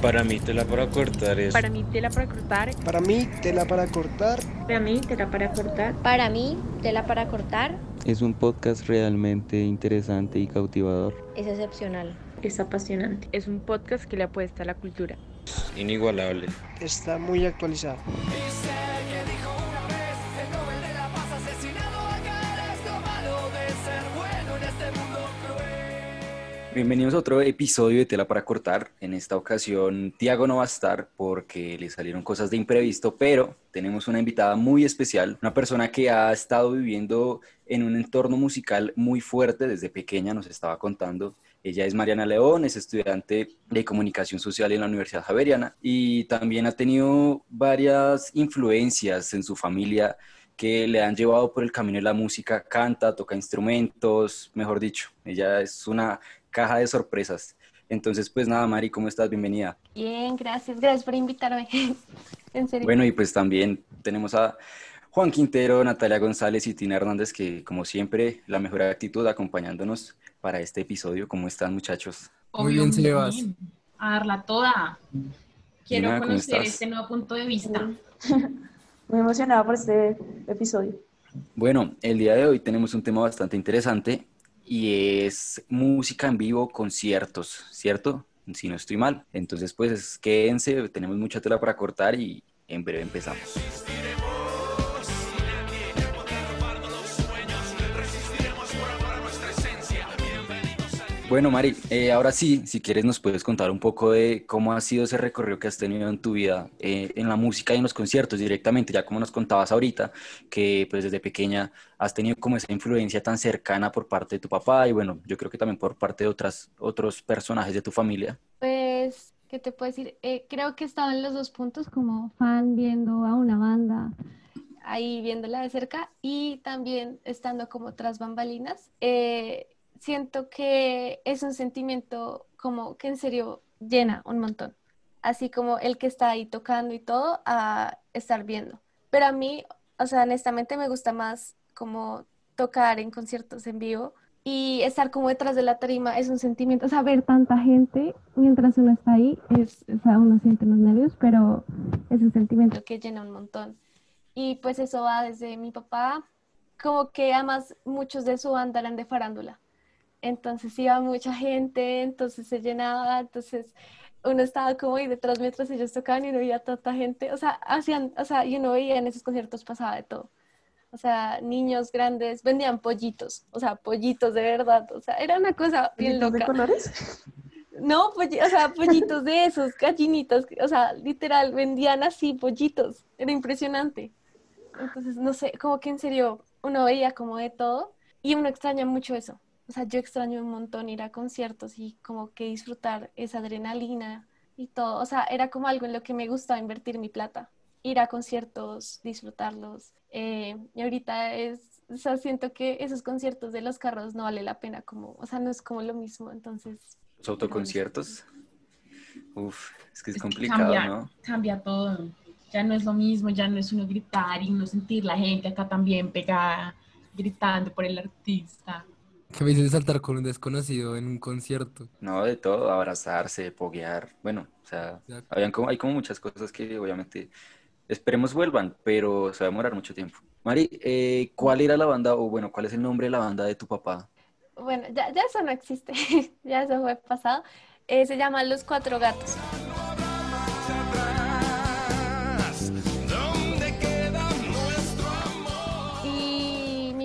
Para mí tela para cortar es... Para mí tela para cortar. Para mí tela para cortar. Para mí tela para cortar. Para mí tela para cortar. Es un podcast realmente interesante y cautivador. Es excepcional. Es apasionante. Es un podcast que le apuesta a la cultura. Inigualable. Está muy actualizado. Bienvenidos a otro episodio de Tela para Cortar. En esta ocasión, Tiago no va a estar porque le salieron cosas de imprevisto, pero tenemos una invitada muy especial, una persona que ha estado viviendo en un entorno musical muy fuerte desde pequeña, nos estaba contando. Ella es Mariana León, es estudiante de comunicación social en la Universidad Javeriana y también ha tenido varias influencias en su familia que le han llevado por el camino de la música, canta, toca instrumentos, mejor dicho, ella es una caja de sorpresas. Entonces, pues nada, Mari, ¿cómo estás? Bienvenida. Bien, gracias, gracias por invitarme. en serio. Bueno, y pues también tenemos a Juan Quintero, Natalia González y Tina Hernández, que como siempre, la mejor actitud acompañándonos para este episodio. ¿Cómo están, muchachos? Muy bien, Sebas. A darla toda. Quiero Tina, ¿cómo conocer estás? este nuevo punto de vista. Muy emocionada por este episodio. Bueno, el día de hoy tenemos un tema bastante interesante y es música en vivo, conciertos, ¿cierto? Si no estoy mal. Entonces, pues quédense, tenemos mucha tela para cortar y en breve empezamos. Bueno, Mari, eh, ahora sí, si quieres nos puedes contar un poco de cómo ha sido ese recorrido que has tenido en tu vida eh, en la música y en los conciertos directamente, ya como nos contabas ahorita, que pues desde pequeña has tenido como esa influencia tan cercana por parte de tu papá y bueno, yo creo que también por parte de otras, otros personajes de tu familia. Pues, ¿qué te puedo decir? Eh, creo que he estado en los dos puntos como fan viendo a una banda, ahí viéndola de cerca y también estando como tras bambalinas. Eh, siento que es un sentimiento como que en serio llena un montón, así como el que está ahí tocando y todo a estar viendo. Pero a mí, o sea, honestamente me gusta más como tocar en conciertos en vivo y estar como detrás de la tarima es un sentimiento, o sea, ver tanta gente mientras uno está ahí, es, o sea, uno siente los nervios, pero es un sentimiento que llena un montón. Y pues eso va desde mi papá, como que además muchos de su banda eran de farándula. Entonces iba mucha gente, entonces se llenaba, entonces uno estaba como ahí detrás mientras ellos tocaban y no veía tanta gente. O sea, hacían, o sea, y uno veía en esos conciertos pasaba de todo. O sea, niños grandes vendían pollitos, o sea, pollitos de verdad. O sea, era una cosa bien ¿Pollitos de loca. colores? No, o sea, pollitos de esos, gallinitas, o sea, literal, vendían así pollitos, era impresionante. Entonces, no sé, como que en serio uno veía como de todo y uno extraña mucho eso. O sea, yo extraño un montón ir a conciertos y como que disfrutar esa adrenalina y todo. O sea, era como algo en lo que me gustaba invertir mi plata. Ir a conciertos, disfrutarlos. Eh, y ahorita es, o sea, siento que esos conciertos de los carros no vale la pena como, o sea, no es como lo mismo. Entonces, Los autoconciertos. Uf, es que es Es que complicado, cambia, ¿no? cambia todo. Ya no es lo mismo, ya no es uno gritar y uno sentir la gente acá también pegada, gritando por el artista. ¿Qué me dices de saltar con un desconocido en un concierto? No, de todo, abrazarse, poguear, bueno, o sea, habían como, hay como muchas cosas que obviamente esperemos vuelvan, pero se va a demorar mucho tiempo. Mari, eh, ¿cuál era la banda, o bueno, cuál es el nombre de la banda de tu papá? Bueno, ya, ya eso no existe, ya eso fue pasado. Eh, se llama Los Cuatro Gatos.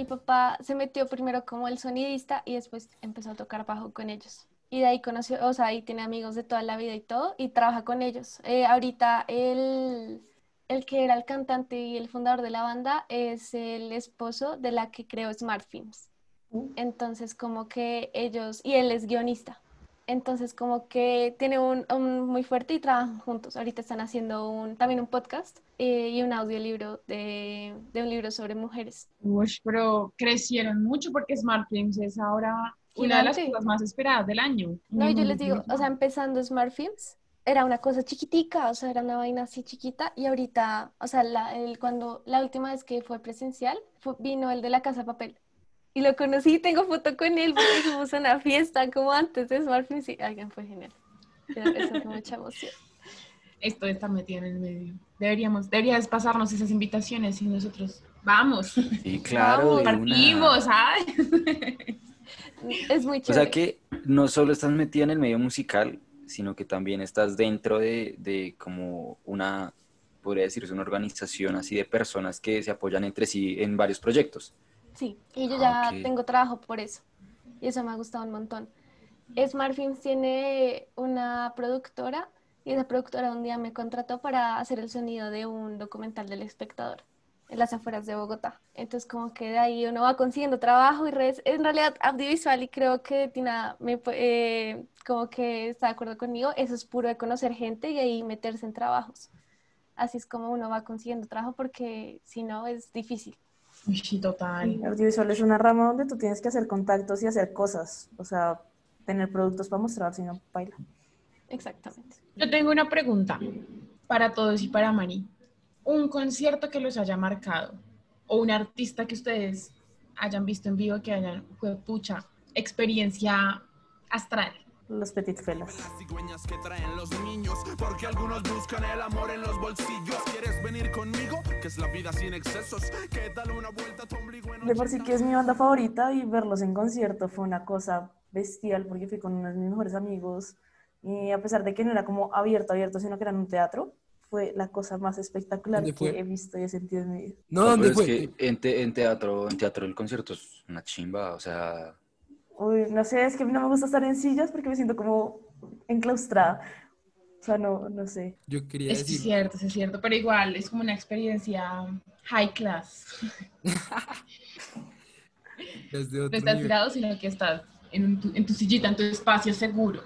Papá se metió primero como el sonidista y después empezó a tocar bajo con ellos. Y de ahí conoció, o sea, ahí tiene amigos de toda la vida y todo, y trabaja con ellos. Eh, ahorita el, el que era el cantante y el fundador de la banda es el esposo de la que creó Smart Films. Entonces, como que ellos, y él es guionista. Entonces, como que tiene un, un muy fuerte y trabajan juntos. Ahorita están haciendo un, también un podcast eh, y un audiolibro de, de un libro sobre mujeres. Uy, pero crecieron mucho porque Smart Films es ahora una de las cosas más esperadas del año. No, y yo les digo, o sea, empezando Smart Films, era una cosa chiquitica, o sea, era una vaina así chiquita, y ahorita, o sea, la, el, cuando, la última vez que fue presencial, fue- vino el de la Casa de Papel. Y lo conocí, tengo foto con él, porque fuimos a una fiesta como antes de Smart Films, y alguien fue genial. Pero eso fue mucha emoción. Esto estar metido en el medio. Deberíamos, deberías pasarnos esas invitaciones y nosotros vamos. Sí, claro. Vamos. Partimos, ¿sabes? Es muy O chévere. sea que no solo estás metida en el medio musical, sino que también estás dentro de, de como una, podría decirse, una organización así de personas que se apoyan entre sí en varios proyectos. Sí, y yo Ah, ya ok. tengo trabajo por eso. Y eso me ha gustado un montón. Smart Films tiene una productora y esa productora un día me contrató para hacer el sonido de un documental del espectador en las afueras de Bogotá. Entonces como que de ahí uno va consiguiendo trabajo y redes, en realidad audiovisual y creo que Tina me, eh, como que está de acuerdo conmigo, eso es puro de conocer gente y ahí meterse en trabajos. Así es como uno va consiguiendo trabajo porque si no es difícil. Sí, total. El audiovisual es una rama donde tú tienes que hacer contactos y hacer cosas. O sea, tener productos para mostrar, si no, baila. Exactamente. Yo tengo una pregunta para todos y para Mari. Un concierto que los haya marcado o un artista que ustedes hayan visto en vivo que hayan, fue pucha, experiencia astral. Los petit felas. cigüeñas que traen los niños, porque algunos buscan el amor en los bolsillos. ¿Quieres venir conmigo? Que es la vida sin excesos. ¿Qué tal una vuelta a tu ombligo en De por sí que es mi banda favorita y verlos en concierto fue una cosa bestial porque fui con uno de mis mejores amigos y a pesar de que no era como abierto, abierto, sino que era en un teatro, fue la cosa más espectacular que he visto y he sentido en mi vida. No, Pero ¿dónde es fue? que en, te- en teatro, en teatro el concierto es una chimba, o sea, Uy, no sé, es que no me gusta estar en sillas porque me siento como enclaustrada. O sea, no, no sé. Yo quería Es decir, cierto, es cierto, pero igual es como una experiencia high class. desde No otro estás nivel. tirado, sino que estás en, un- tu, en tu sillita, en tu espacio seguro.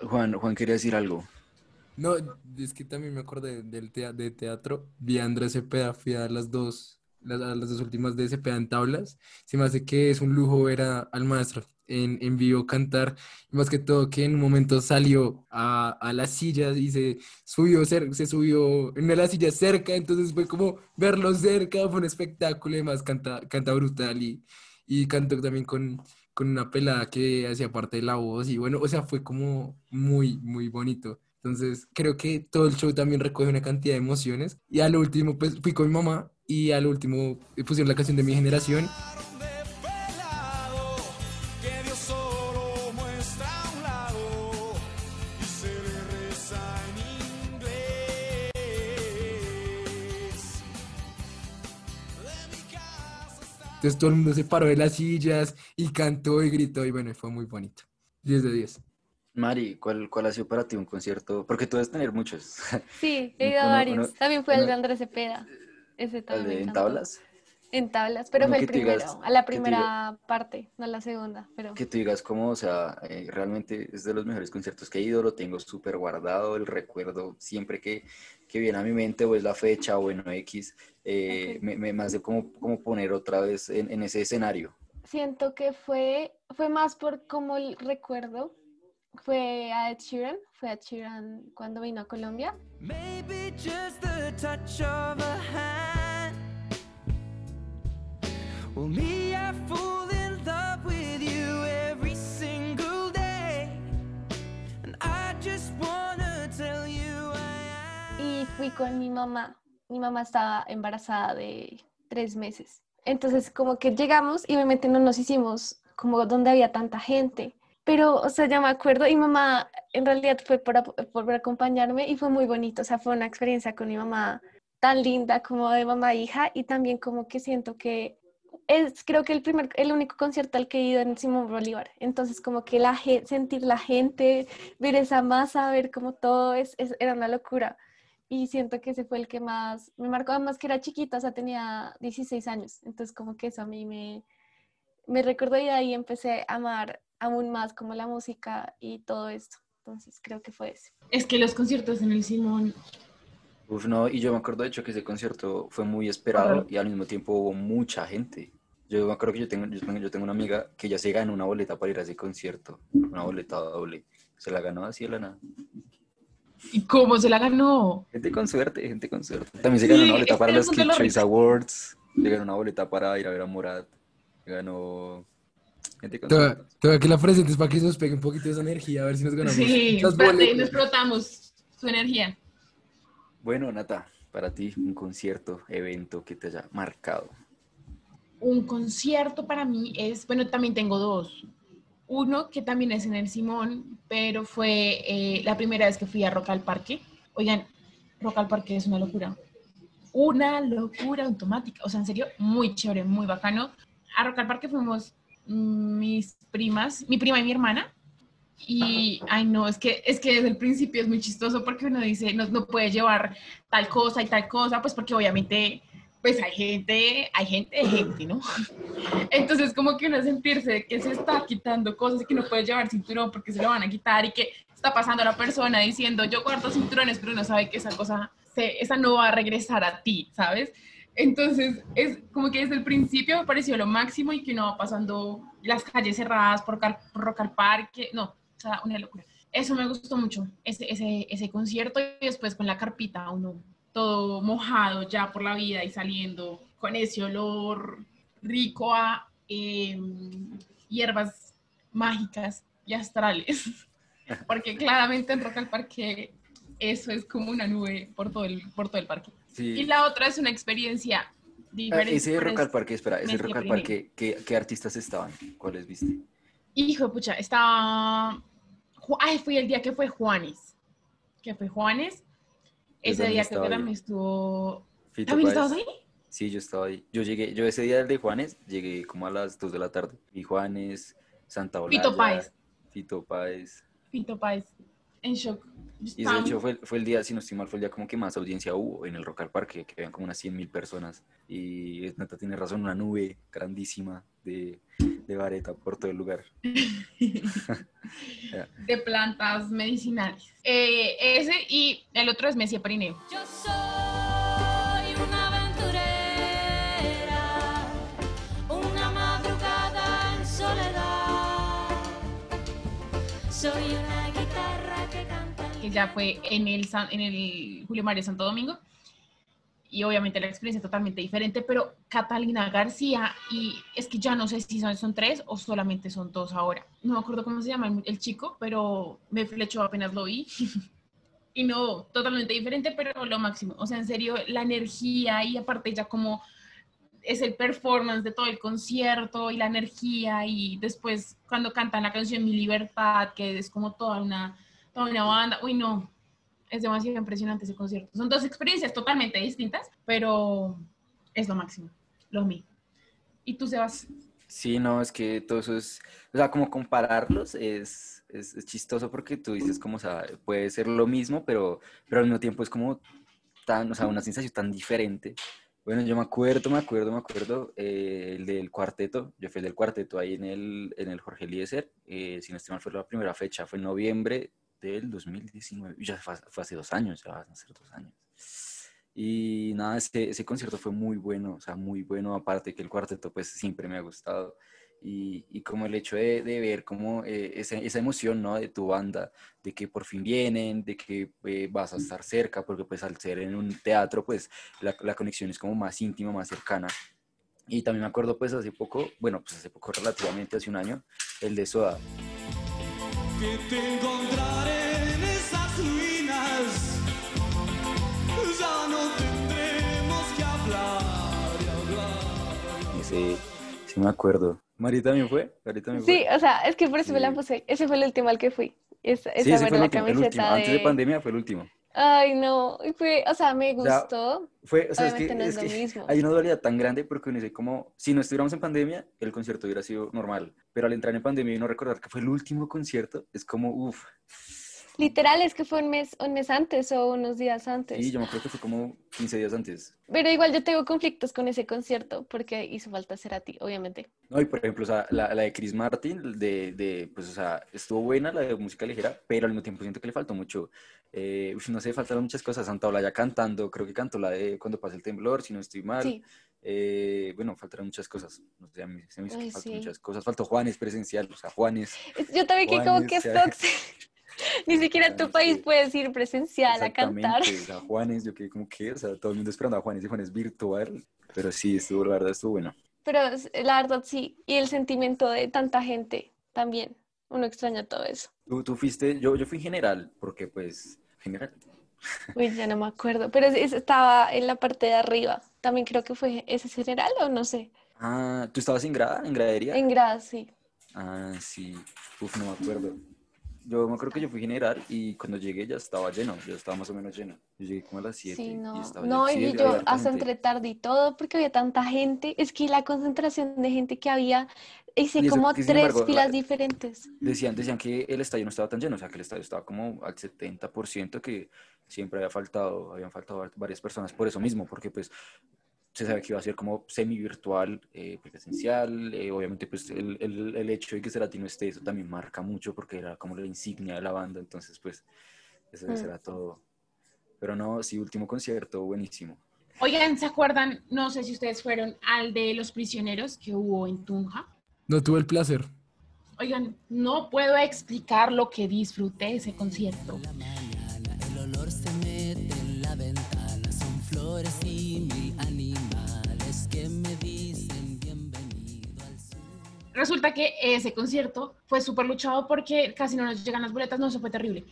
Juan, Juan quería decir algo. No, es que también me acordé del de teatro. Vi a Andrés Cepeda, fui a las dos, las, las dos últimas de Cepeda en tablas. Se me hace que es un lujo ver a- al maestro en, en vivo cantar. Más que todo que en un momento salió a, a las sillas y se subió, se subió en una de las sillas cerca. Entonces fue como verlo cerca, fue un espectáculo. Además canta, canta brutal y, y cantó también con, con una pelada que hacía parte de la voz. Y bueno, o sea, fue como muy, muy bonito. Entonces, creo que todo el show también recoge una cantidad de emociones. Y al último, pues fui con mi mamá y al último eh, pusieron la canción de mi generación. Entonces todo el mundo se paró de las sillas y cantó y gritó y bueno, fue muy bonito. 10 de 10. Mari, ¿cuál, cuál ha sido para ti un concierto? Porque tú debes tener muchos. Sí, he ido a varios. uno- También fue el de Andrés Cepeda. Ese ¿El también me de en encantó. tablas? En tablas, pero fue el digas- primero, a la primera parte, no a la segunda, pero Que tú digas cómo, o sea, eh, realmente es de los mejores conciertos que he ido, lo tengo súper guardado, el recuerdo siempre que, que viene a mi mente o es la fecha o bueno, X, eh, me, me, me hace como, como poner otra vez en, en ese escenario. siento que fue, fue más por como el recuerdo. Fue a Ed Sheeran, fue a Ed Sheeran cuando vino a Colombia. Maybe just the touch of a hand. Well, me, I fall in love with you every single day. And I just wanna tell you I am. y fui con mi mamá. Mi mamá estaba embarazada de tres meses. Entonces, como que llegamos y obviamente no nos hicimos como donde había tanta gente. Pero, o sea, ya me acuerdo y mamá en realidad fue por, por acompañarme y fue muy bonito. O sea, fue una experiencia con mi mamá tan linda como de mamá e hija y también como que siento que es creo que el primer, el único concierto al que he ido en Simón Bolívar. Entonces, como que la sentir la gente, ver esa masa, ver como todo es, es- era una locura y siento que ese fue el que más me marcó, además que era chiquita, o sea, tenía 16 años, entonces como que eso a mí me, me recordó y de ahí empecé a amar aún más como la música y todo esto, entonces creo que fue ese. Es que los conciertos en el Simón, Uf, no, y yo me acuerdo de hecho que ese concierto fue muy esperado y al mismo tiempo hubo mucha gente. Yo me acuerdo que yo tengo, yo tengo, yo tengo una amiga que ya se ganó una boleta para ir a ese concierto, una boleta doble. Se la ganó así de la nada. ¿y cómo se la ganó? Gente con suerte, gente con suerte. También se ganó Sí, una boleta para los Kid Choice. Awards. Se ganó una boleta para ir a ver a Morat. Se ganó Gente con Te voy a- sentimientos. te voy a que la presentes para que se nos pegue un poquito de esa energía, a ver si nos ganamos. Sí, espérate, nos explotamos su energía. Bueno, Nata, para ti, un concierto, evento que te haya marcado. Un concierto para mí es, bueno, también tengo dos. Uno que también es en el Simón, pero fue eh, la primera vez que fui a Rock al Parque. Oigan, Rock al Parque es una locura. Una locura automática. O sea, en serio, muy chévere, muy bacano. A Rock al Parque fuimos mis primas, mi prima y mi hermana. Y, ay no, es que, es que desde el principio es muy chistoso porque uno dice, no, no puede llevar tal cosa y tal cosa, pues porque obviamente, pues hay gente, hay gente de gente, ¿no? Entonces como que uno sentirse que se está quitando cosas y que no puede llevar cinturón porque se lo van a quitar y que está pasando la persona diciendo, yo guardo cinturones, pero uno sabe que esa cosa, se, esa no va a regresar a ti, ¿sabes? Entonces, es como que desde el principio me pareció lo máximo y que uno va pasando las calles cerradas por, Car- por Rock Parque, no, o sea, una locura. Eso me gustó mucho, ese, ese, ese concierto y después con la carpita, uno todo mojado ya por la vida y saliendo con ese olor rico a eh, hierbas mágicas y astrales, porque claramente en Rock al Parque eso es como una nube por todo el, por todo el parque. Sí. Y la otra es una experiencia Ah, diferente. ese de Rock al Parque, espera, ese Rock al. Parque, ¿qué, qué artistas estaban? ¿Cuáles viste? Hijo de pucha, estaba... Ay, fue el día que fue Juanes. Que fue Juanes. Ese día creo que también estuvo... Fito ¿También Páez. estabas ahí? Sí, yo estaba ahí. Yo llegué, yo ese día del de Juanes, llegué como a las 2 de la tarde. Y Juanes, Santa Olaya, Fito Páez. Fito Páez. Fito Páez. En shock. Y de hecho fue, fue el día, si no estoy mal, fue el día como que más audiencia hubo en el Rock al Parque, que habían como unas 100 mil personas. Y es neta tiene razón, una nube grandísima de, de vareta por todo el lugar. De plantas medicinales. Eh, ese y el otro es Messi Perineo. Yo soy ya fue en el, en el Julio Mario Santo Domingo. Y obviamente la experiencia es totalmente diferente, pero Catalina García, y es que ya no sé si son, son tres o solamente son dos ahora. No me acuerdo cómo se llama el, el chico, pero me flechó apenas lo vi. y no, totalmente diferente, pero lo máximo. O sea, en serio, la energía y aparte ya como es el performance de todo el concierto y la energía y después cuando cantan la canción Mi Libertad, que es como toda una, una banda, uy no, es demasiado impresionante ese concierto. Son dos experiencias totalmente distintas, pero es lo máximo, lo mío. ¿Y tú, Sebas? Sí, no, es que todo eso es, o sea, como compararlos es, es, es chistoso porque tú dices como, o sea, puede ser lo mismo, pero, pero al mismo tiempo es como tan, o sea, una sensación tan diferente. Bueno, yo me acuerdo, me acuerdo, me acuerdo, eh, el del cuarteto, yo fui el del cuarteto ahí en el, en el Jorge Eliezer, eh, si no estoy mal fue la primera fecha, fue en noviembre del 2019, y ya fue, fue hace dos años, ya van a ser dos años. Y nada, ese, ese concierto fue muy bueno, o sea, muy bueno, aparte que el cuarteto pues siempre me ha gustado. Y, y como el hecho de, de ver como eh, esa, esa emoción, ¿no? De tu banda, de que por fin vienen, de que eh, vas a estar cerca, porque pues al ser en un teatro, pues la, la conexión es como más íntima, más cercana. Y también me acuerdo pues hace poco, bueno, pues hace poco relativamente, hace un año, el de Soda. Ese, sí me acuerdo. ¿Mari también fue? ¿Mari también fue? Sí, o sea, es que por eso me la puse. Ese fue el último al que fui. Esa, Sí, ese fue el la último, camiseta. Antes de de- pandemia fue el último. Ay, no. Fue, o sea, me gustó. Fue, o sea, es que, Obviamente no es es lo que mismo. hay una dualidad tan grande porque uno dice como, si no estuviéramos en pandemia, el concierto hubiera sido normal, pero al entrar en pandemia y no recordar que fue el último concierto, es como, uff, Literal, es que fue un mes, un mes antes o unos días antes. sí, yo me acuerdo que fue como 15 días antes. Pero igual yo tengo conflictos con ese concierto porque hizo falta ser a ti, obviamente. No, y por ejemplo, o sea, la, la de Chris Martin, de, de, pues, o sea, estuvo buena la de música ligera, pero al mismo tiempo siento que le faltó mucho. Eh, no sé, faltaron muchas cosas. Santa Olaya cantando, creo que cantó la de Cuando pasa el temblor, si no estoy mal. Sí. Eh, bueno, faltaron muchas cosas. No sé, a mí se me hizo que Ay, faltó sí. muchas cosas. Faltó Juanes presencial, o sea, Juanes. Es- Yo también que como que es tóxico. Ni siquiera en tu país puedes ir presencial a cantar. O sea, Juanes, yo quedé como que, o sea, todo el mundo esperando a Juanes y Juanes virtual, pero sí, estuvo, la verdad, estuvo bueno. pero la verdad sí. Y el sentimiento de tanta gente también. Uno extraña todo eso. Tú, tú fuiste, yo, yo fui general, porque pues, general. Uy, ya no me acuerdo. Pero es- es- estaba en la parte de arriba. También creo que fue ese general o no sé. Ah, ¿tú estabas en grada, en gradería? En grado, sí. Ah, sí. Uf, no me acuerdo. Yo me acuerdo que yo fui general y cuando llegué ya estaba lleno, ya estaba más o menos lleno. Yo llegué como a las 7 Sí, y no. estaba No, lleno. Y yo hasta entre tarde y todo porque había tanta gente. Es que la concentración de gente que había, hice Y eso como que, tres embargo, filas diferentes. Decían, decían que el estadio no estaba tan lleno, o sea, que el estadio estaba como al 70%, que siempre había faltado, habían faltado varias personas por eso mismo, porque pues se sabe que iba a ser como semi-virtual, eh, presencial, eh, obviamente pues el, el, el hecho de que Cerati no esté, eso también marca mucho, porque era como la insignia de la banda, entonces pues eso, Mm. era todo. Pero no, sí, último concierto, buenísimo. Oigan, ¿se acuerdan? No sé si ustedes fueron al de los prisioneros que hubo en Tunja. No tuve el placer. Oigan, no puedo explicar lo que disfruté de ese concierto. Resulta que ese concierto fue súper luchado porque casi no nos llegan las boletas, no, eso fue terrible.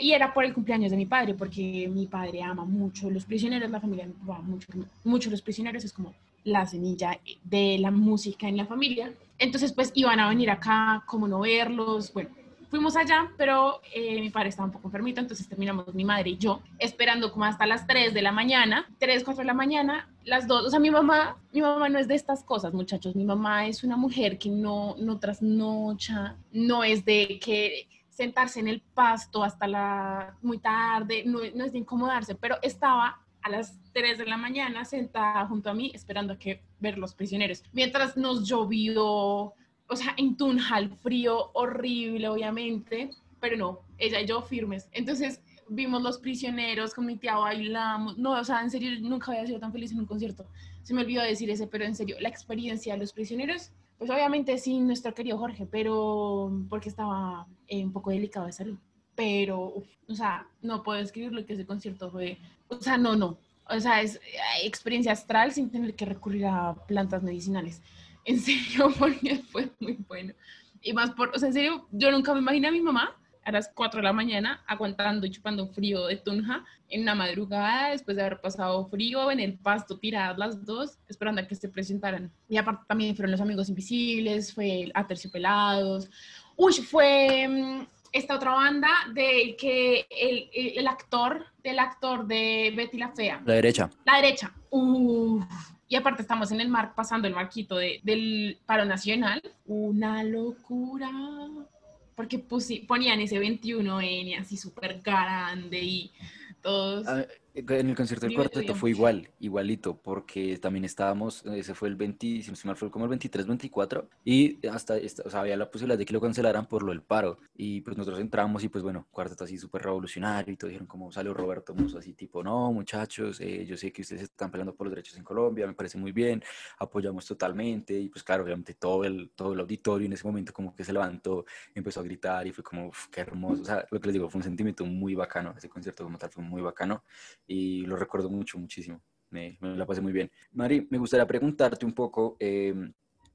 Y era por el cumpleaños de mi padre, porque mi padre ama mucho los prisioneros, la familia papá, mucho, mucho los prisioneros, es como la semilla de la música en la familia. Entonces, pues iban a venir acá, como no verlos, bueno. Fuimos allá, pero eh, mi padre estaba un poco enfermito, entonces terminamos mi madre y yo esperando como hasta las 3 de la mañana, 3, 4 de la mañana, las dos, o sea, mi mamá, mi mamá no es de estas cosas, muchachos, mi mamá es una mujer que no, no trasnocha, no es de que sentarse en el pasto hasta la muy tarde, no, no es de incomodarse, pero estaba a las 3 de la mañana sentada junto a mí esperando a que ver los prisioneros. Mientras nos llovió, o sea, en Tunja, frío horrible, obviamente, pero no, ella y yo firmes. Entonces vimos los prisioneros, con mi tía bailamos. No, o sea, en serio, nunca había sido tan feliz en un concierto. Se me olvidó decir ese, pero en serio, la experiencia de los prisioneros, pues obviamente sí, nuestro querido Jorge, pero porque estaba eh, un poco delicado de salud. Pero, uf, o sea, no puedo describir lo que ese concierto fue. O sea, no, no. O sea, es eh, experiencia astral sin tener que recurrir a plantas medicinales. En serio, porque fue muy bueno. Y más por, o sea, en serio, yo nunca me imaginé a mi mamá a las 4 de la mañana aguantando y chupando frío de Tunja en una madrugada después de haber pasado frío en el pasto tiradas las dos esperando a que se presentaran. Y aparte también fueron los amigos invisibles, fue a Terciopelados. Uy, fue mm, esta otra banda de que el, el, el actor, del actor de Betty la Fea. La derecha. La derecha. Uf. Y aparte estamos en el mar, pasando el marquito de, del paro nacional. Una locura. Porque pusi- ponían ese 21N así súper grande y todos... En el concierto del cuarteto fue igual, igualito, porque también estábamos, ese fue el 20, si mal, fue como el 23, 24, y hasta, o sea, había la posibilidad de que lo cancelaran por lo del paro, y pues nosotros entramos y pues bueno, cuarteto así súper revolucionario, y todos dijeron como salió Roberto Musso así tipo, no muchachos, eh, yo sé que ustedes están peleando por los derechos en Colombia, me parece muy bien, apoyamos totalmente, y pues claro, obviamente todo el, todo el auditorio en ese momento como que se levantó, empezó a gritar, y fue como, "Uf, qué hermoso, o sea, lo que les digo, fue un sentimiento muy bacano, ese concierto como tal fue muy bacano, y lo recuerdo mucho, muchísimo. Me, me la pasé muy bien. Mari, me gustaría preguntarte un poco, eh,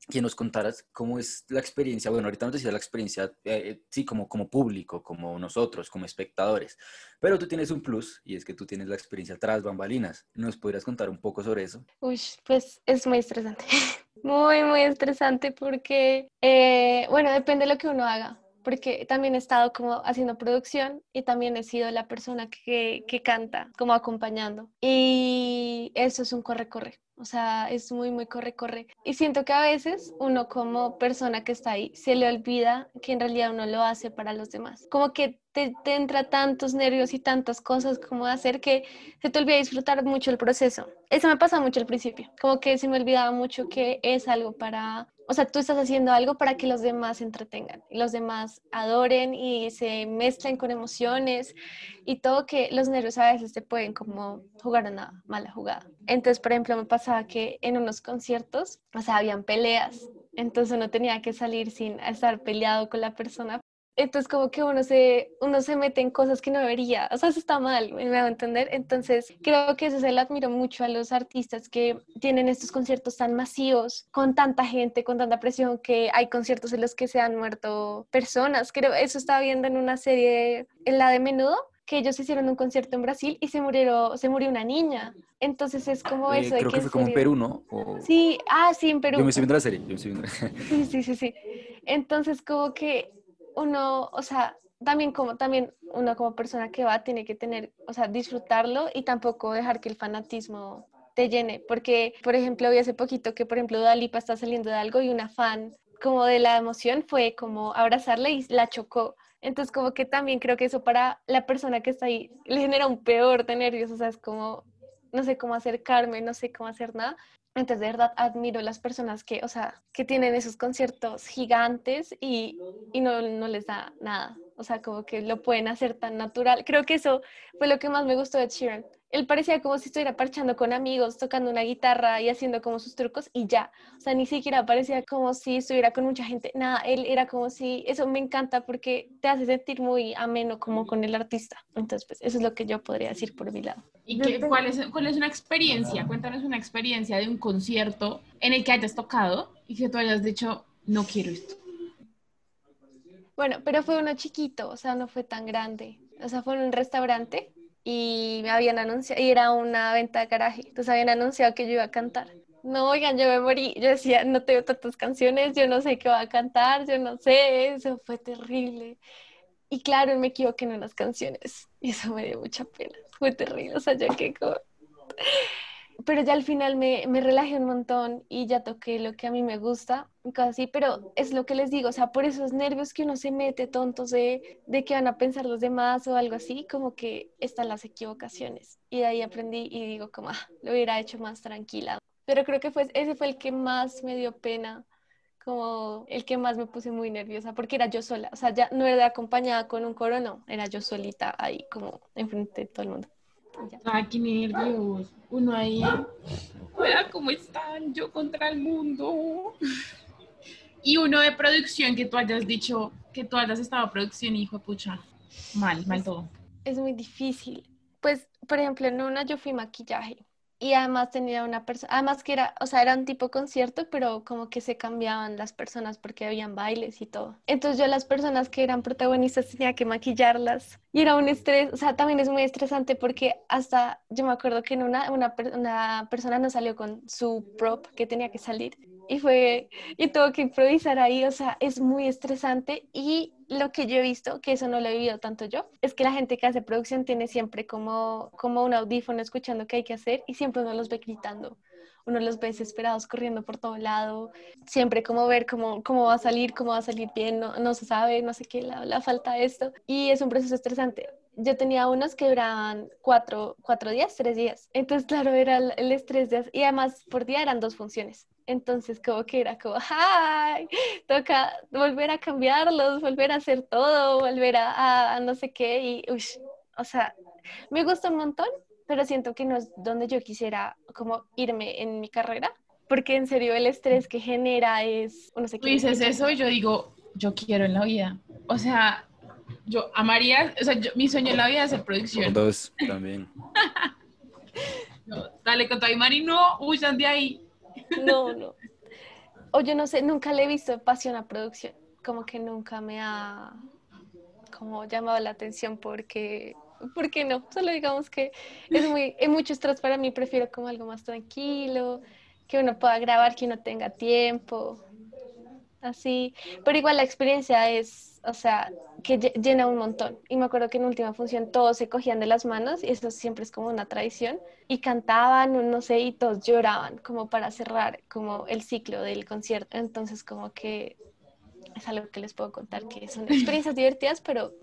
que nos contaras cómo es la experiencia, bueno, ahorita nos decías la experiencia, eh, sí, como, como público, como nosotros, como espectadores, pero tú tienes un plus y es que tú tienes la experiencia tras bambalinas. ¿Nos podrías contar un poco sobre eso? Uy, pues es muy estresante. Muy, muy estresante porque, eh, bueno, depende de lo que uno haga. Porque también he estado como haciendo producción y también he sido la persona que, que canta, como acompañando. Y eso es un corre-corre. O sea, es muy, muy corre-corre. Y siento que a veces uno como persona que está ahí se le olvida que en realidad uno lo hace para los demás. Como que te, entra tantos nervios y tantas cosas como hacer que se te olvida disfrutar mucho el proceso. Eso me pasa mucho al principio. Como que se me olvidaba mucho que es algo para... O sea, tú estás haciendo algo para que los demás se entretengan, los demás adoren y se mezclen con emociones y todo que los nervios a veces te pueden como jugar una mala jugada. Entonces, por ejemplo, me que en unos conciertos, o sea, habían peleas, entonces uno tenía que salir sin estar peleado con la persona Entonces como que uno se, uno se mete en cosas que no debería, o sea, eso está mal, me hago entender. Entonces creo que eso se le admiro mucho a los artistas que tienen estos conciertos tan masivos, con tanta gente, con tanta presión, que hay conciertos en los que se han muerto personas. Creo, eso estaba viendo en una serie, en la de Menudo, que ellos hicieron un concierto en Brasil y se murieron, se murió una niña. Entonces es como Eh, eso de creo que en fue como en Perú, ¿no? O- Sí, ah, sí, en Perú. Yo me estoy viendo la serie. Yo me estoy viendo... Sí, sí, sí, sí. Entonces, como que uno, o sea, también como también uno como persona que va tiene que tener, o sea, disfrutarlo y tampoco dejar que el fanatismo te llene, porque, por ejemplo, vi hace poquito que, por ejemplo, Dua Lipa está saliendo de algo y una fan como de la emoción fue como abrazarla y la chocó. Entonces, como que también creo que eso para la persona que está ahí le genera un peor de nervios, o sea, es como, no sé cómo acercarme, no sé cómo hacer nada. Entonces, de verdad, admiro las personas que, o sea, que tienen esos conciertos gigantes y, y no, no les da nada. O sea, como que lo pueden hacer tan natural. Creo que eso fue lo que más me gustó de Sheeran. Él parecía como si estuviera parchando con amigos, tocando una guitarra y haciendo como sus trucos y ya. O sea, ni siquiera parecía como si estuviera con mucha gente. Nada, él era como si, eso me encanta porque te hace sentir muy ameno como con el artista. Entonces, pues eso es lo que yo podría decir por mi lado. ¿Y qué- cuál, es, cuál es una experiencia? Cuéntanos una experiencia de un concierto en el que hayas tocado y que tú hayas dicho, no quiero esto. Bueno, pero fue uno chiquito, o sea, no fue tan grande. O sea, fue en un restaurante y me habían anunciado, y era una venta de garaje, entonces habían anunciado que yo iba a cantar. No, oigan, yo me morí, yo decía, no tengo tantas canciones, yo no sé qué va a cantar, yo no sé, eso fue terrible. Y claro, me equivoqué en unas canciones y eso me dio mucha pena, fue terrible, o sea, yo que como... Pero ya al final me, me relajé un montón y ya toqué lo que a mí me gusta cosas así, pero es lo que les digo, o sea, por esos nervios que uno se mete tontos de, de qué van a pensar los demás o algo así, como que están las equivocaciones. Y de ahí aprendí y digo como, ah, lo hubiera hecho más tranquila. Pero creo que fue, ese fue el que más me dio pena, como el que más me puse muy nerviosa, porque era yo sola, o sea, ya no era acompañada con un coro, no, era yo solita ahí como enfrente de todo el mundo. Ya. Ay, qué nervios. Uno ahí, vea cómo están, yo contra el mundo. Y uno de producción que tú hayas dicho, que tú hayas estado en producción, hijo de pucha. Mal, mal todo. es muy difícil. Pues, por ejemplo, en una yo fui maquillaje y además tenía una persona, además que era, o sea, era un tipo concierto, pero como que se cambiaban las personas porque habían bailes y todo. Entonces yo las personas que eran protagonistas tenía que maquillarlas y era un estrés, o sea, también es muy estresante porque hasta yo me acuerdo que en una, una, una persona no salió con su prop que tenía que salir y fue, y tuvo que improvisar ahí, o sea, es muy estresante y lo que yo he visto, que eso no lo he vivido tanto yo, es que la gente que hace producción tiene siempre como, como un audífono escuchando qué hay que hacer y siempre uno los ve gritando, uno los ve desesperados corriendo por todo lado, siempre como ver cómo, cómo va a salir, cómo va a salir bien, no, no se sabe, no sé qué, la, la falta de esto y es un proceso estresante. Yo tenía unos que duraban cuatro, cuatro días, tres días. Entonces, claro, era el, el estrés de... Y además, por día eran dos funciones. Entonces, como que era como, ¡ay! Toca volver a cambiarlos, volver a hacer todo, volver a, a- a no sé qué. Y, uy, o sea, me gusta un montón, pero siento que no es donde yo quisiera como irme en mi carrera. Porque en serio, el estrés que genera es... No sé Tú dices eso y yo digo, yo quiero en la vida. O sea, yo amaría, o sea, yo- mi sueño en la vida es hacer producción. dos también. No, dale con tu Mari, no, huyan de ahí. No, no. O yo no sé, nunca le he visto pasión a producción. Como que nunca me ha como llamado la atención porque, porque no, solo digamos que es muy, es mucho estrés para mí, prefiero como algo más tranquilo, que uno pueda grabar, que uno tenga tiempo, así. Pero igual la experiencia es, o sea, que lle- llena un montón. Y me acuerdo que en última función todos se cogían de las manos y eso siempre es como una tradición. Y cantaban, no sé, y todos lloraban como para cerrar como el ciclo del concierto. Entonces como que es algo que les puedo contar, que son experiencias divertidas, pero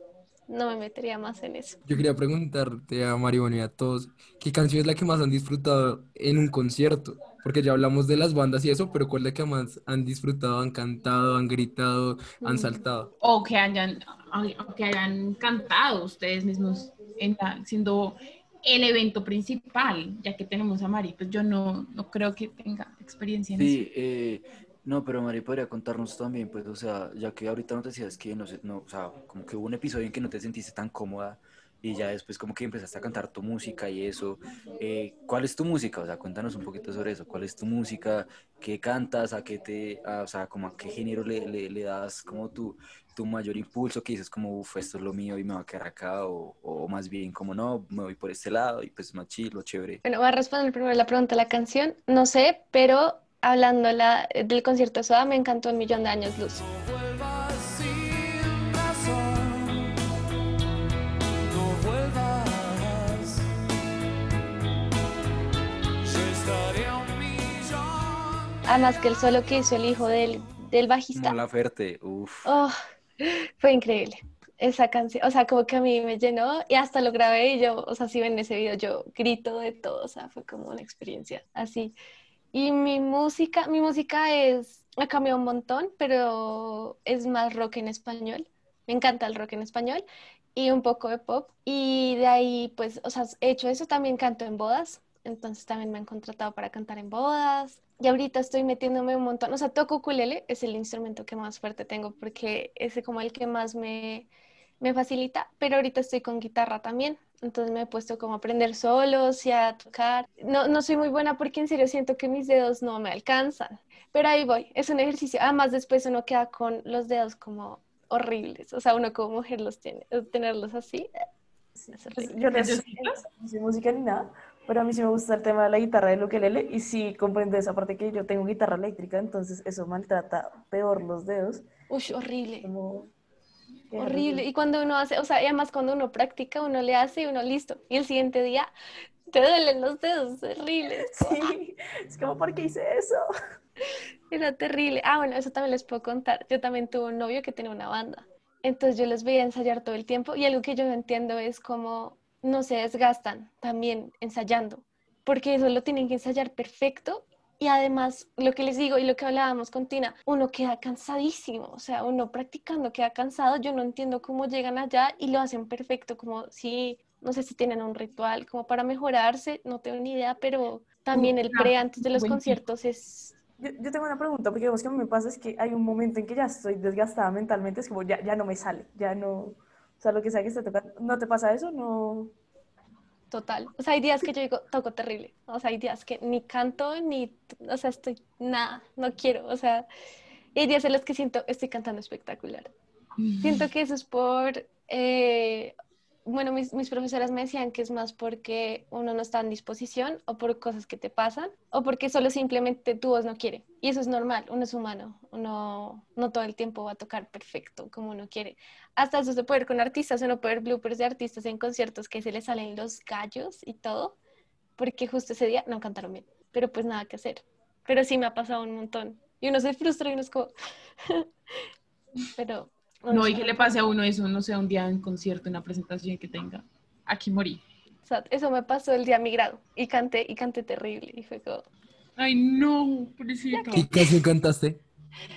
no me metería más en eso. Yo quería preguntarte a Maribel y a todos, ¿qué canción es la que más han disfrutado en un concierto? Porque ya hablamos de las bandas y eso, pero ¿cuál es la que más han disfrutado, han cantado, han gritado, han Mm. saltado? O que hayan, o que hayan cantado ustedes mismos en la- siendo el evento principal, ya que tenemos a Mari. Pues yo no, no creo que tenga experiencia en eso. Sí, eh, No, pero Mari podría contarnos también, pues, o sea, ya que ahorita nos decías que no sé, no, o sea, como que hubo un episodio en que no te sentiste tan cómoda y ya después como que empezaste a cantar tu música y eso. eh, ¿cuál es tu música? O sea, cuéntanos un poquito sobre eso. ¿Cuál es tu música? ¿Qué cantas? ¿A qué te, a- o sea, como a qué género le, le, le das como tu, tu mayor impulso? Que dices como, uff, esto es lo mío y me va a quedar acá o, o más bien como, no, me voy por este lado y pues más chido, chévere. Bueno, voy a responder primero la pregunta la canción. No sé, pero hablando la- del concierto de Soda, me encantó Un Millón de Años Luz. Además que el solo que hizo el hijo del, del bajista. La Ferte, uff. Oh, fue increíble. Esa canción, o sea, como que a mí me llenó y hasta lo grabé y yo, o sea, si ven ese video, yo grito de todo, o sea, fue como una experiencia así. Y mi música, mi música es, ha cambiado un montón, pero es más rock en español. Me encanta el rock en español y un poco de pop. Y de ahí, pues, o sea, he hecho eso, también canto en bodas, entonces también me han contratado para cantar en bodas. Y ahorita estoy metiéndome un montón, o sea, toco ukulele, es el instrumento que más fuerte tengo porque es como el que más me, me facilita, pero ahorita estoy con guitarra también, entonces me he puesto como a aprender solos y a tocar. No, no soy muy buena porque en serio siento que mis dedos no me alcanzan, pero ahí voy, es un ejercicio. Además después uno queda con los dedos como horribles, o sea, uno como mujer los tiene, tenerlos así. es Pues yo no sé, no sé música ni nada, pero a mí sí me gusta el tema de la guitarra del ukelele y sí comprendo esa parte que yo tengo guitarra eléctrica, entonces eso maltrata peor los dedos. Uy, horrible. Como... Horrible. Y cuando uno hace, o sea, y además cuando uno practica, uno le hace y uno listo. Y el siguiente día te duelen los dedos, horrible. Sí, es como, ¿por qué hice eso? Era terrible. Ah, bueno, eso también les puedo contar. Yo también tuve un novio que tenía una banda. Entonces yo les veía ensayar todo el tiempo y algo que yo no entiendo es cómo no se desgastan también ensayando, porque eso lo tienen que ensayar perfecto y además lo que les digo y lo que hablábamos con Tina, uno queda cansadísimo, o sea, uno practicando queda cansado, yo no entiendo cómo llegan allá y lo hacen perfecto, como si, no sé si tienen un ritual como para mejorarse, no tengo ni idea, pero también el pre antes de los conciertos es Yo, yo tengo una pregunta, porque digamos que me pasa es que hay un momento en que ya estoy desgastada mentalmente, es como ya, ya no me sale, ya no, o sea, lo que sea que esté tocando, ¿no te pasa eso? No. Total. O sea, hay días que yo digo, toco terrible. O sea, hay días que ni canto, ni, o sea, estoy, nada, no quiero. O sea, y hay días en los que siento, estoy cantando espectacular. Siento que eso es por, eh, bueno, mis, mis profesoras me decían que es más porque uno no está en disposición o por cosas que te pasan o porque solo simplemente tu voz no quiere. Y eso es normal, uno es humano, uno no todo el tiempo va a tocar perfecto como uno quiere. Hasta eso se puede ver con artistas, uno puede ver bloopers de artistas en conciertos que se les salen los gallos y todo, porque justo ese día no cantaron bien, pero pues nada que hacer. Pero sí me ha pasado un montón. Y uno se frustra y uno es como... pero... No, y que le pase a uno eso, no sé, un día en concierto, una presentación que tenga. Aquí morí. O sea, eso me pasó el día de mi grado y canté, y canté terrible y fue como... Ay, no, pobrecito. ¿Qué canción cantaste?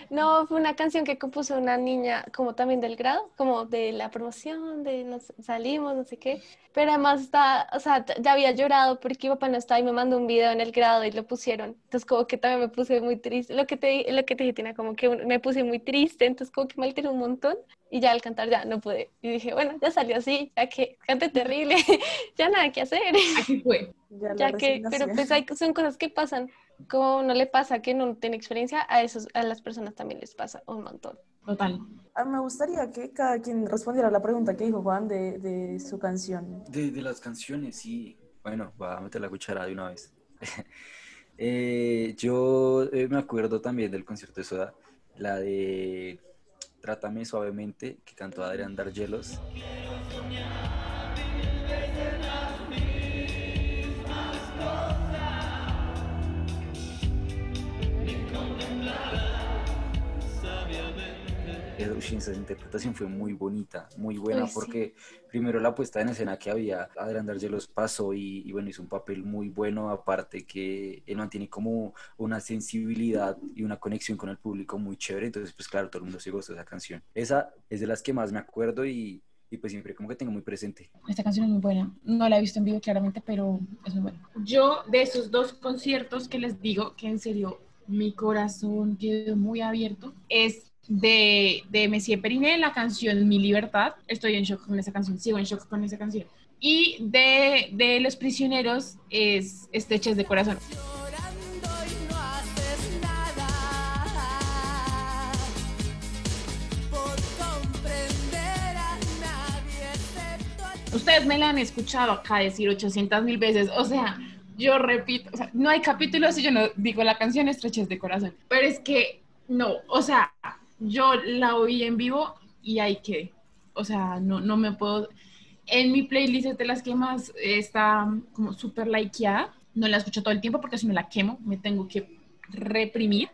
No, fue una canción que compuso una niña como también del grado, como de la promoción, de nos salimos, no sé qué. Pero además está, o sea, ya había llorado porque mi papá no estaba y me mandó un video en el grado y lo pusieron. Entonces como que también me puse muy triste. Lo que te, lo que te dije, Tina, como que me puse muy triste, entonces como que me alteró un montón y ya al cantar ya no pude. Y dije, bueno, ya salió así, ya que cante terrible, ya nada que hacer. Aquí fue. Ya, Ya que, pero pues hay, son cosas que pasan. Como no le pasa que no tiene experiencia, a esos, a las personas también les pasa un montón. Total. A mí me gustaría que cada quien respondiera a la pregunta que dijo Juan de, de su canción. De, de las canciones, sí. Bueno, va a meter la cuchara de una vez. Eh, yo eh, me acuerdo también del concierto de Soda, la de Trátame suavemente, que cantó Adrián Dargelos. Eh, Esa interpretación fue muy bonita, muy buena, Uy, sí. porque primero la puesta en escena que había, Adrián Dargelos pasó y, y bueno, hizo un papel muy bueno, aparte que él mantiene como una sensibilidad y una conexión con el público muy chévere, entonces pues claro, todo el mundo se gustó de esa canción. Esa es de las que más me acuerdo y, y pues siempre como que tengo muy presente. Esta canción es muy buena. No la he visto en vivo claramente, pero es muy buena. Yo, de esos dos conciertos que les digo, que en serio mi corazón quedó muy abierto. Es de, de Messier Periné, la canción Mi Libertad. Estoy en shock con esa canción, sigo en shock con esa canción. Y de, de Los Prisioneros es Estreches de Corazón. Ustedes me la han escuchado acá decir 800 mil veces. O sea, yo repito, o sea, no hay capítulos y yo no digo la canción Estreches de Corazón. Pero es que no, o sea, yo la oí en vivo y hay que, o sea, no, no me puedo. En mi playlist es de las que más está como súper likeada. No la escucho todo el tiempo porque si no la quemo, me tengo que reprimir.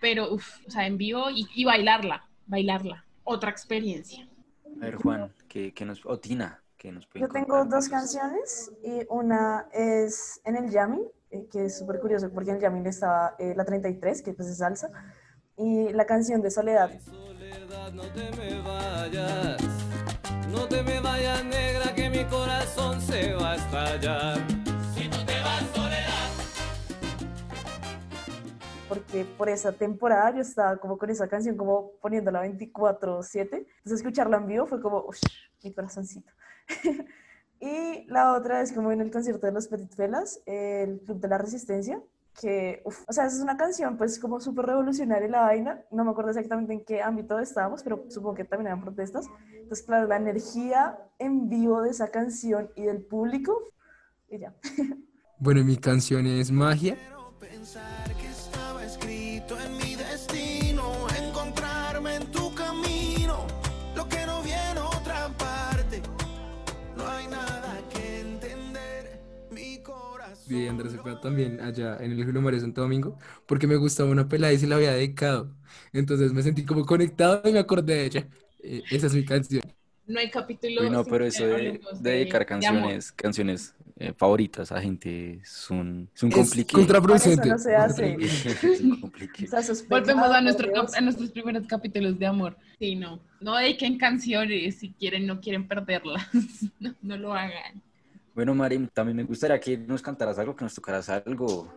Pero, uff, o sea, en vivo y, y bailarla, bailarla. Otra experiencia. A ver, Juan, ¿qué, qué nos... O Tina, ¿qué nos puede Yo tengo dos canciones y una es en el Yamin, eh, que es súper curioso porque en el Yamin estaba eh, la 33, que pues es salsa, y la canción de Soledad. Soledad, no te me vayas, no te me vayas negra que mi corazón se va a estallar. Si tú te vas soledad. porque por esa temporada yo estaba como con esa canción, como poniéndola 24/7. Entonces escucharla en vivo fue como, uff, mi corazoncito. y la otra es como en el concierto de los Petit Felas, el Club de la Resistencia, que, uf, o sea, esa es una canción pues como súper revolucionaria la vaina. No me acuerdo exactamente en qué ámbito estábamos, pero supongo que también eran protestas. Entonces, claro, la energía en vivo de esa canción y del público, y ya. Bueno, mi canción es Magia. Quiero pensar que estaba escrito en de Andrés Cepeda también allá en el Julio María Santo Domingo, porque me gustaba una pelada y se la había dedicado. Entonces me sentí como conectado y me acordé de ella. Eh, esa es mi canción. No hay capítulo. Uy, no, pero eso de, de dedicar de canciones, canciones eh, favoritas a gente es un, es un Es complique. contraproducente. Eso no se hace. Es un complique. Volvemos a, nuestro, a nuestros primeros capítulos de amor. Sí, no. No dediquen canciones si quieren, no quieren perderlas. No, no lo hagan. Bueno, Mari, también me gustaría que nos cantaras algo, que nos tocaras algo.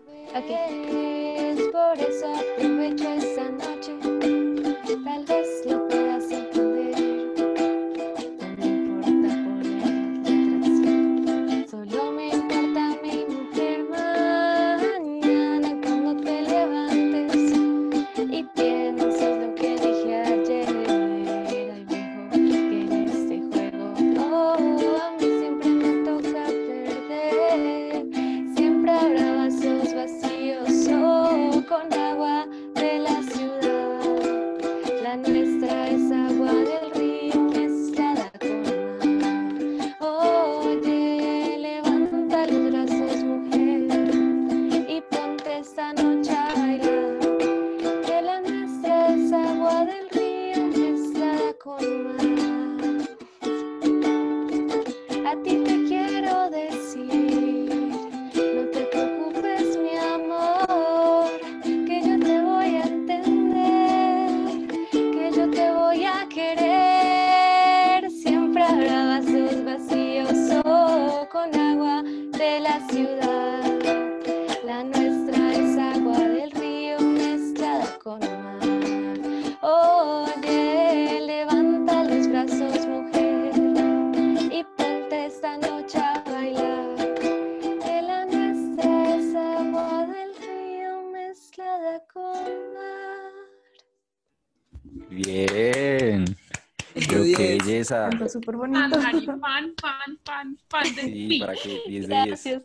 Canta súper Fan, bonito. Mari, fan, fan, fan, fan de Sí, ti. para que 10 de 10. Gracias.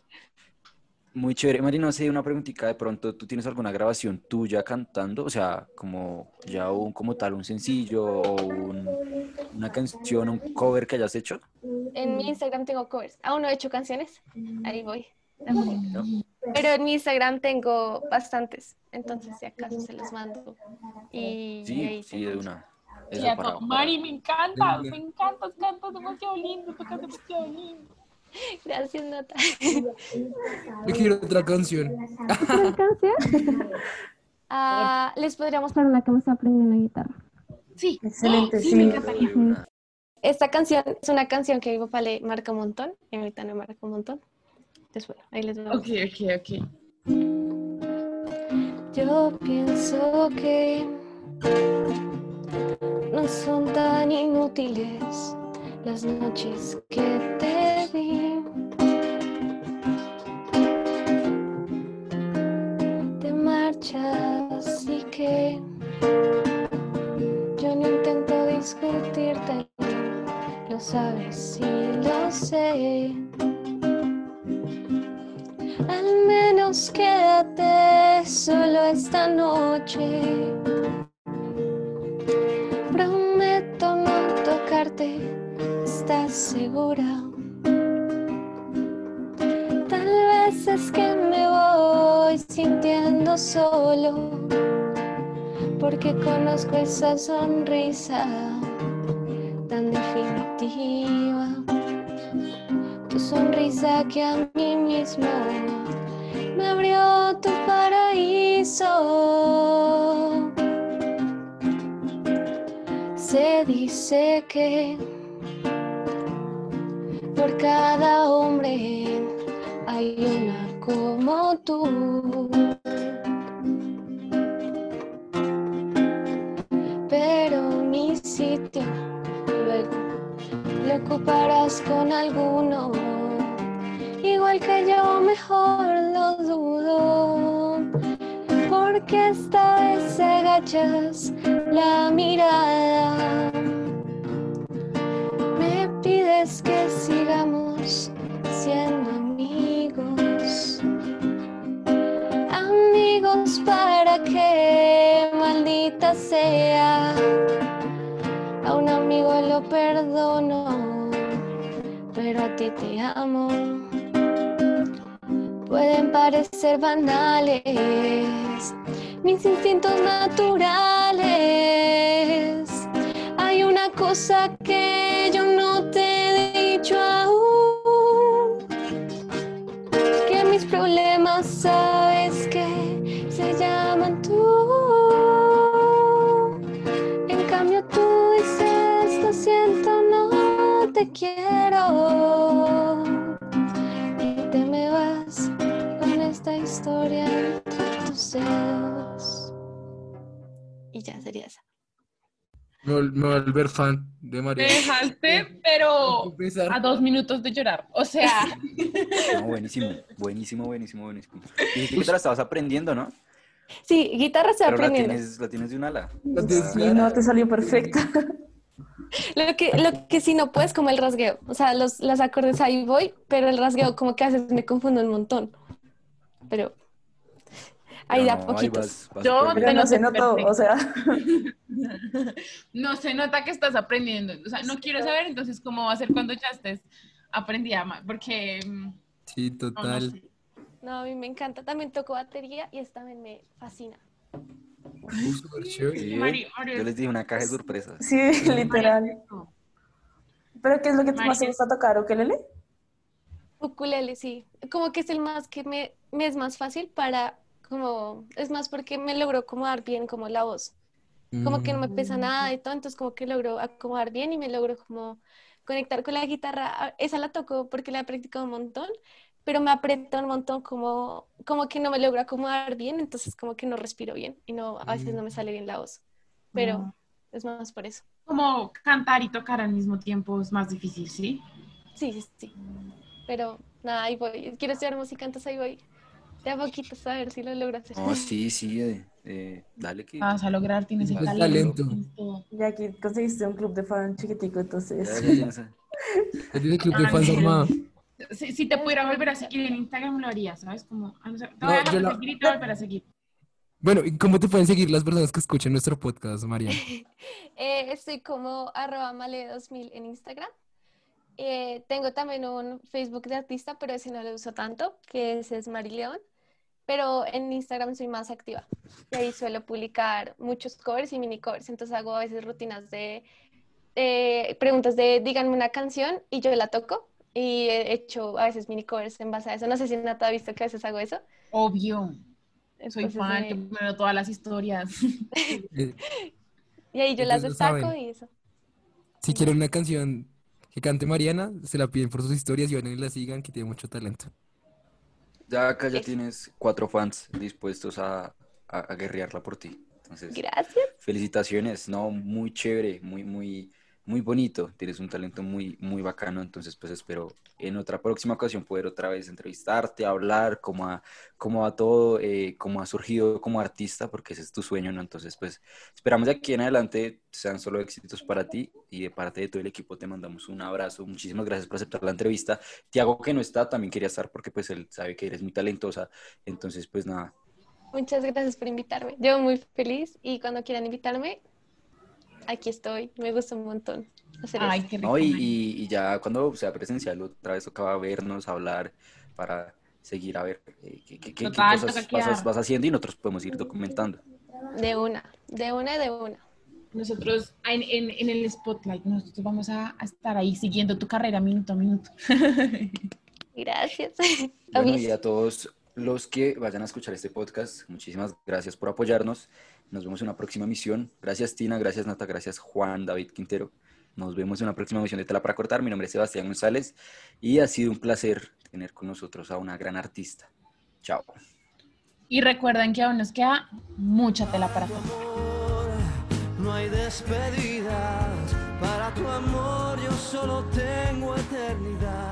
Muy chévere. Mari, no sé, una preguntita de pronto, ¿tú tienes alguna grabación tuya cantando? O sea, como ya un, como tal, un sencillo o un- una canción, un cover que hayas hecho. En mi Instagram tengo covers. Aún no he hecho canciones. Ahí voy. Pero en mi Instagram tengo bastantes. Entonces, si acaso se los mando. Y Sí, ahí sí, de una. A para, Mari, me encanta, me encanta, cantas demasiado lindo, tocas demasiado lindo. Gracias, Nata. Yo quiero otra canción. Ah, les podría mostrar una que me está aprendiendo guitarra. Sí, Excelente, sí, sí. me encantaría. Esta canción es una canción que a mi papá le marca un montón. Y ahorita no me marca un montón. Entonces, bueno, ahí les voy a Ok, ok, ok. Yo pienso que son tan inútiles las noches que te esa sonrisa tan definitiva. Tu sonrisa que a sitio luego lo ocuparás con alguno. Igual que yo, mejor lo dudo. Porque esta vez agachas la mirada. Me pides que sigamos siendo amigos. Amigos para que maldita sea. Pueden parecer banales mis instintos naturales. Hay una cosa que yo no te he dicho sería esa. Me, me voy a volver fan de Me María. dejaste, pero a dos minutos de llorar. O sea, No, buenísimo, buenísimo, buenísimo, buenísimo. Dijiste que te la estabas aprendiendo, ¿no? Sí, guitarra se la aprendiendo. tienes, la tienes de un ala. Sí, no, te salió perfecta. Lo que, lo que sí no puedes como el rasgueo. O sea, los, los acordes ahí voy, pero el rasgueo como que a veces me confundo un montón. Pero ahí da No, ahí poquitos. vas- vas Yo. Pero no se notó, o sea, no se nota que estás aprendiendo. O sea, no quiero saber entonces cómo va a ser cuando ya estés aprendí a amar, porque mm, Sí, no, no total. sé. No, a mí me encanta. También toco batería y esta también me fascina. Uh, súper chévere. Sí, Mari- Mario, Yo les dije una caja de sorpresas. sí, literal. ¿Pero qué es lo que más te gusta tocar, ukelele? Ukulele, sí. Como que es el más que me, me es más fácil para, como, es más porque me logro acomodar bien como la voz. Como que no me pesa nada y todo, entonces como que logro acomodar bien y me logro como conectar con la guitarra. Esa la toco porque la he practicado un montón, pero me aprieta un montón como, como que no me logro acomodar bien, entonces como que no respiro bien y no, a veces no me sale bien la voz. Pero Mm. es más por eso. Como cantar y tocar al mismo tiempo es más difícil, ¿sí? Sí, sí, sí. Pero nada, ahí voy. Quiero estudiar música, entonces ahí voy. De a poquito a ver si lo hacer. No, sí, sí, eh, eh, dale que... Vas a lograr, tienes el talento. Ya aquí conseguiste un club de fan chiquitico, entonces. ya de club de Ah, fans armado. Si, si te pudiera volver a seguir en Instagram, lo haría, ¿sabes? Como, no te voy a seguir y te voy a volver a seguir. Bueno, ¿y cómo te pueden seguir las personas que escuchen nuestro podcast, María? Eh, estoy como arroba male2000 en Instagram. Eh, tengo también un Facebook de artista, pero ese no lo uso tanto, que ese es Mari León. Pero en Instagram soy más activa. Y ahí suelo publicar muchos covers y mini covers. Entonces hago a veces rutinas de eh, preguntas de díganme una canción y yo la toco. Y he hecho a veces mini covers en base a eso. No sé si Nata ha visto que a veces hago eso. Obvio. Soy fan, eh, yo me veo todas las historias. Y ahí yo las destaco y eso. si quieren una canción que cante Mariana, se la piden por sus historias y van y la sigan, que tiene mucho talento. Ya acá ya tienes cuatro fans dispuestos a, a, a guerrearla por ti. Entonces, Gracias. felicitaciones, no, muy chévere, muy, muy, muy bonito. Tienes un talento muy, muy bacano. Entonces, pues espero en otra próxima ocasión poder otra vez entrevistarte, hablar cómo ha, cómo va todo, eh, cómo ha surgido como artista, porque ese es tu sueño, ¿no? Entonces, pues esperamos de aquí en adelante sean solo éxitos para ti y de parte de todo el equipo te mandamos un abrazo. Muchísimas gracias por aceptar la entrevista. Tiago, que no está, también quería estar porque pues él sabe que eres muy talentosa. Entonces, pues nada, Muchas gracias por invitarme. Yo muy feliz y cuando quieran invitarme, aquí estoy. Me gusta un montón hacer Ay, esto. qué rico. ¿no? Y, y- ya cuando sea presencial, otra vez tocaba vernos, hablar, para seguir a ver eh, qué, qué- qué- qué Total, cosas toca vas, vas haciendo y nosotros podemos ir documentando. De una, de una, de una. Nosotros en, en- en el spotlight, nosotros vamos a, a estar ahí siguiendo tu carrera minuto a minuto. Gracias. Bueno, y a todos los que vayan a escuchar este podcast, muchísimas gracias por apoyarnos. Nos vemos en una próxima misión. Gracias Tina, gracias Nata, gracias Juan David Quintero. Nos vemos en una próxima misión de Tela para Cortar. Mi nombre es Sebastián González y ha sido un placer tener con nosotros a una gran artista. Chao. Y recuerden que aún nos queda mucha tela para cortar. No hay despedidas, para tu amor yo solo tengo eternidad.